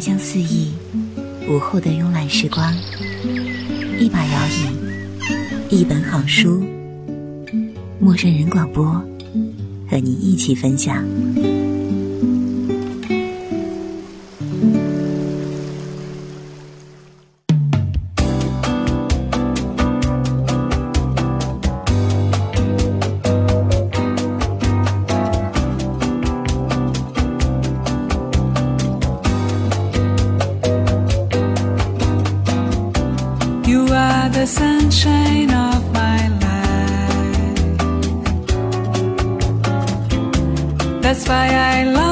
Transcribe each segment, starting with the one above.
香四溢，午后的慵懒时光，一把摇椅，一本好书，陌生人广播，和你一起分享。the sunshine of my life. That's why I love.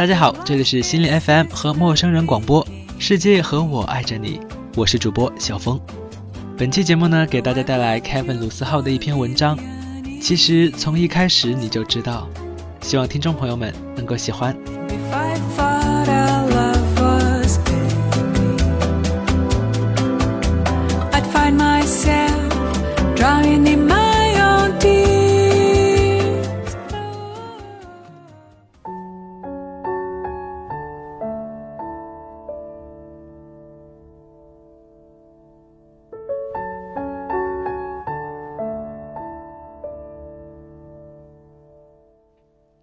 大家好，这里是心灵 FM 和陌生人广播，世界和我爱着你，我是主播小峰。本期节目呢，给大家带来 Kevin 鲁斯号的一篇文章。其实从一开始你就知道，希望听众朋友们能够喜欢。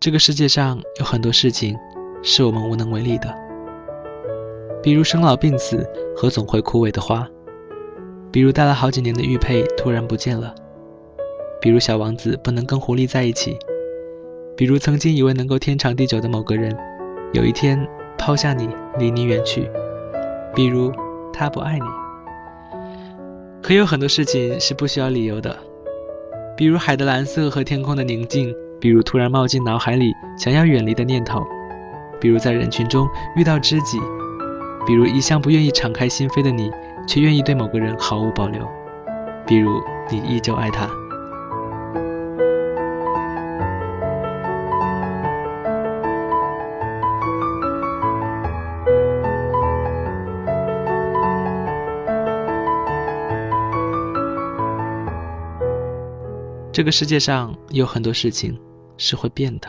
这个世界上有很多事情是我们无能为力的，比如生老病死和总会枯萎的花，比如戴了好几年的玉佩突然不见了，比如小王子不能跟狐狸在一起，比如曾经以为能够天长地久的某个人，有一天抛下你离你远去，比如他不爱你。可有很多事情是不需要理由的，比如海的蓝色和天空的宁静。比如突然冒进脑海里想要远离的念头，比如在人群中遇到知己，比如一向不愿意敞开心扉的你，却愿意对某个人毫无保留，比如你依旧爱他。这个世界上有很多事情。是会变的，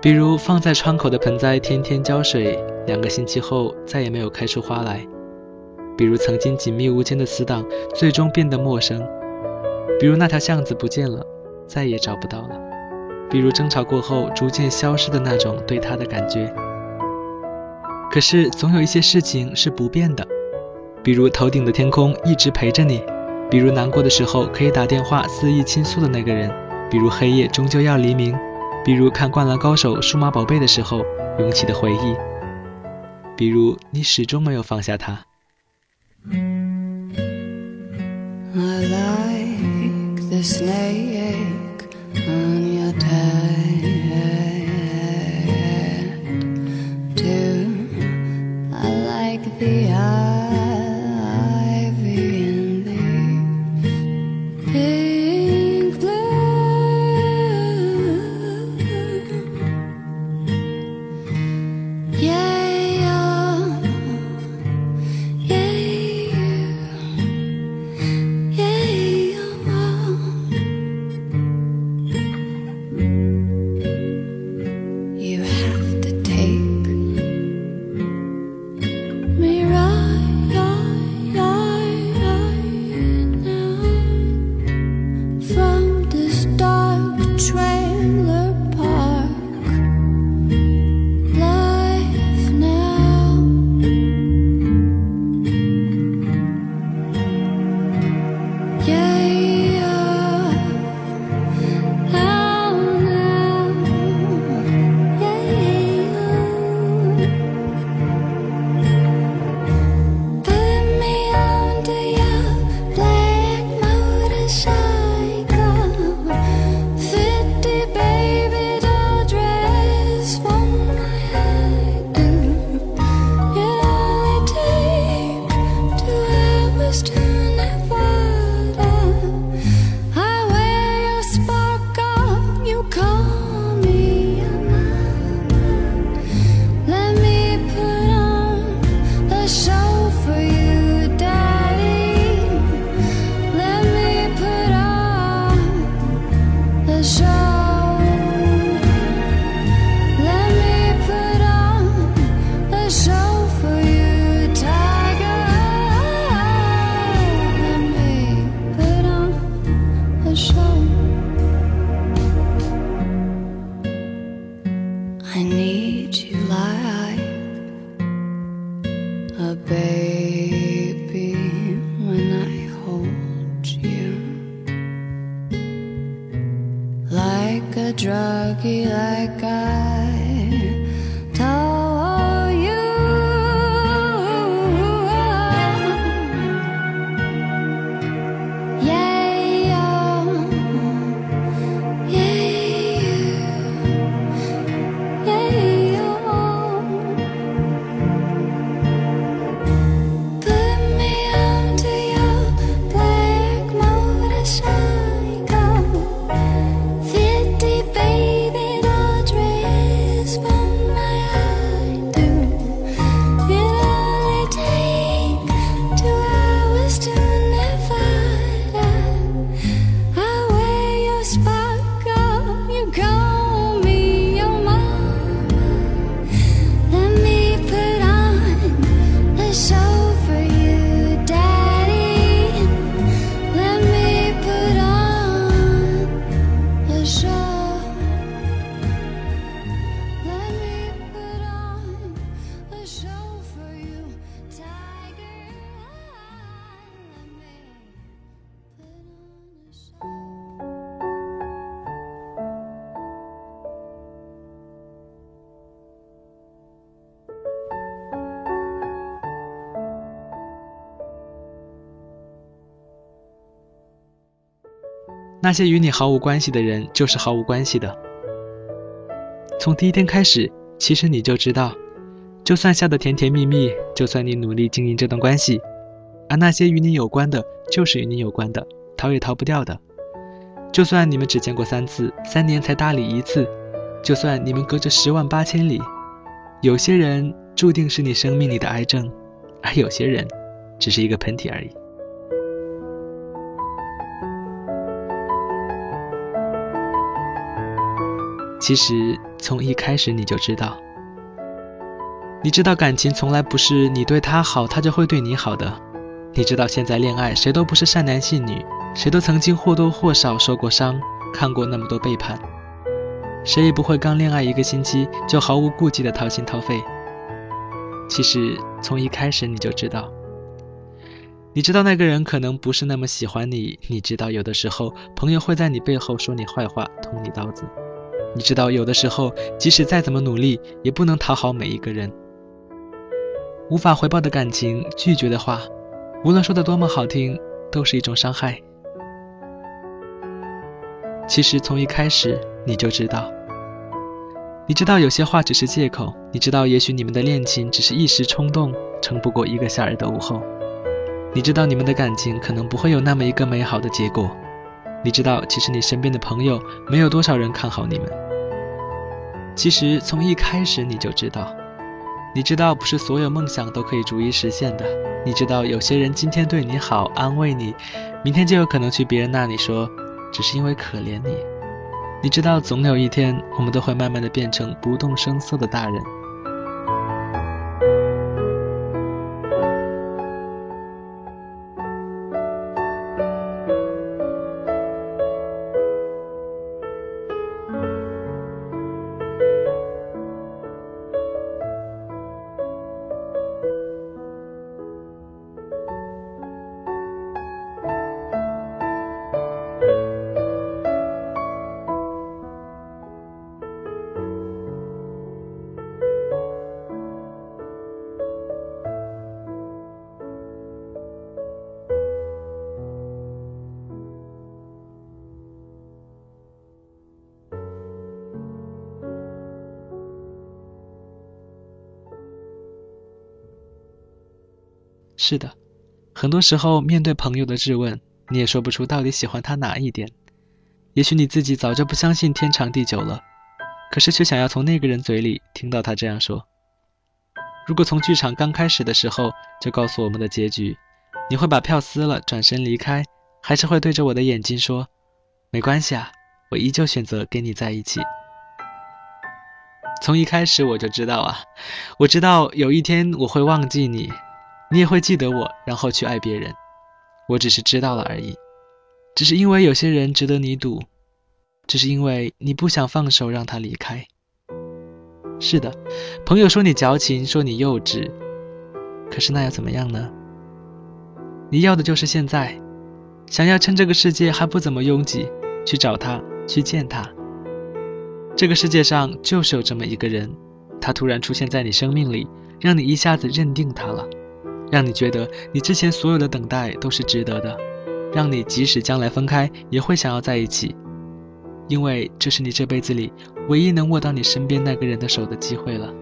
比如放在窗口的盆栽，天天浇水，两个星期后再也没有开出花来；比如曾经紧密无间的死党，最终变得陌生；比如那条巷子不见了，再也找不到了；比如争吵过后逐渐消失的那种对他的感觉。可是总有一些事情是不变的，比如头顶的天空一直陪着你。比如难过的时候可以打电话肆意倾诉的那个人，比如黑夜终究要黎明，比如看《灌篮高手》《数码宝贝》的时候涌起的回忆，比如你始终没有放下他。I like the snake on your head to I like the eye. A druggie like I 那些与你毫无关系的人，就是毫无关系的。从第一天开始，其实你就知道，就算笑得甜甜蜜蜜，就算你努力经营这段关系，而那些与你有关的，就是与你有关的，逃也逃不掉的。就算你们只见过三次，三年才搭理一次，就算你们隔着十万八千里，有些人注定是你生命里的癌症，而有些人，只是一个喷嚏而已。其实从一开始你就知道，你知道感情从来不是你对他好，他就会对你好的。你知道现在恋爱谁都不是善男信女，谁都曾经或多或少受过伤，看过那么多背叛，谁也不会刚恋爱一个星期就毫无顾忌的掏心掏肺。其实从一开始你就知道，你知道那个人可能不是那么喜欢你，你知道有的时候朋友会在你背后说你坏话，捅你刀子。你知道，有的时候，即使再怎么努力，也不能讨好每一个人。无法回报的感情，拒绝的话，无论说的多么好听，都是一种伤害。其实从一开始你就知道，你知道有些话只是借口，你知道也许你们的恋情只是一时冲动，撑不过一个夏日的午后。你知道你们的感情可能不会有那么一个美好的结果。你知道，其实你身边的朋友没有多少人看好你们。其实从一开始你就知道，你知道不是所有梦想都可以逐一实现的。你知道有些人今天对你好，安慰你，明天就有可能去别人那里说，只是因为可怜你。你知道总有一天，我们都会慢慢的变成不动声色的大人。是的，很多时候面对朋友的质问，你也说不出到底喜欢他哪一点。也许你自己早就不相信天长地久了，可是却想要从那个人嘴里听到他这样说。如果从剧场刚开始的时候就告诉我们的结局，你会把票撕了转身离开，还是会对着我的眼睛说：“没关系啊，我依旧选择跟你在一起。”从一开始我就知道啊，我知道有一天我会忘记你。你也会记得我，然后去爱别人。我只是知道了而已，只是因为有些人值得你赌，只是因为你不想放手让他离开。是的，朋友说你矫情，说你幼稚，可是那又怎么样呢？你要的就是现在，想要趁这个世界还不怎么拥挤，去找他，去见他，这个世界上就是有这么一个人，他突然出现在你生命里，让你一下子认定他了，让你觉得你之前所有的等待都是值得的，让你即使将来分开也会想要在一起，因为这是你这辈子里唯一能握到你身边那个人的手的机会了。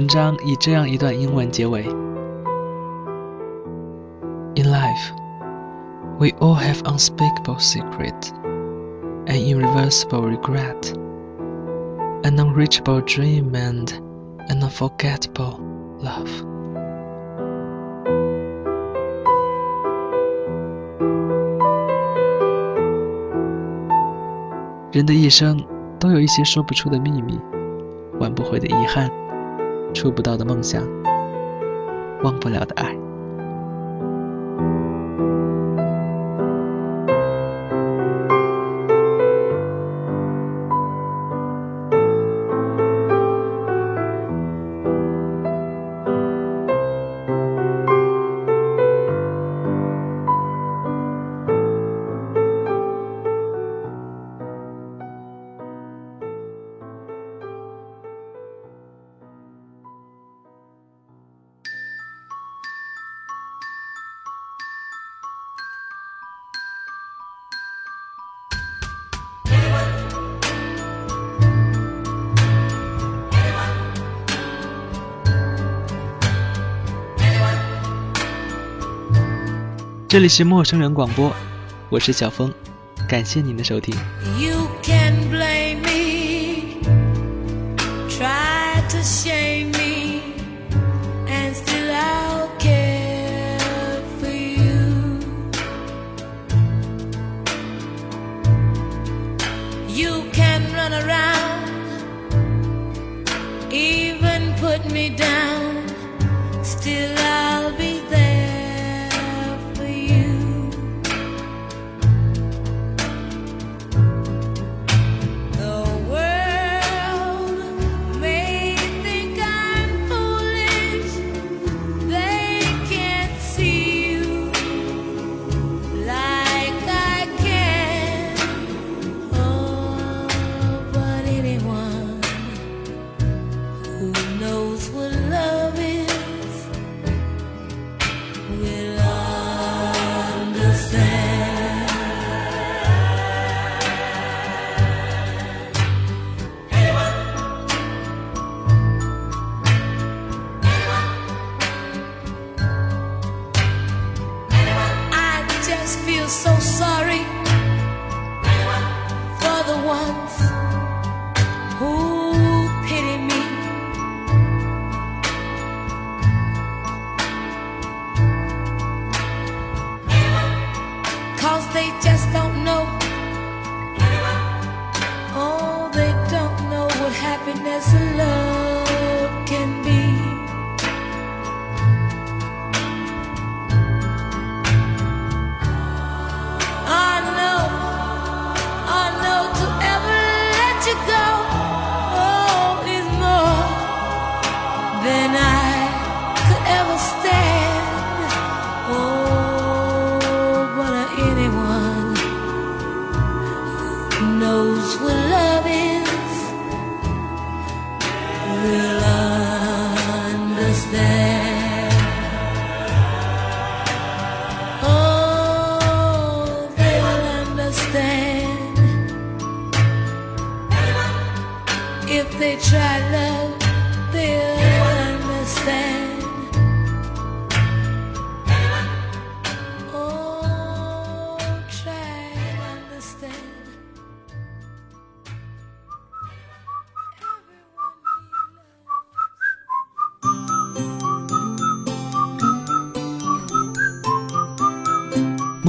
文章以这样一段英文结尾：In life, we all have unspeakable secret, an irreversible regret, an unreachable dream, and an unforgettable love. 人的一生都有一些说不出的秘密，挽不回的遗憾。触不到的梦想，忘不了的爱。这里是陌生人广播，我是小峰，感谢您的收听。 You can blame me, try to shame me, and still I'll care for you. You can run around, even put me down, Happiness and love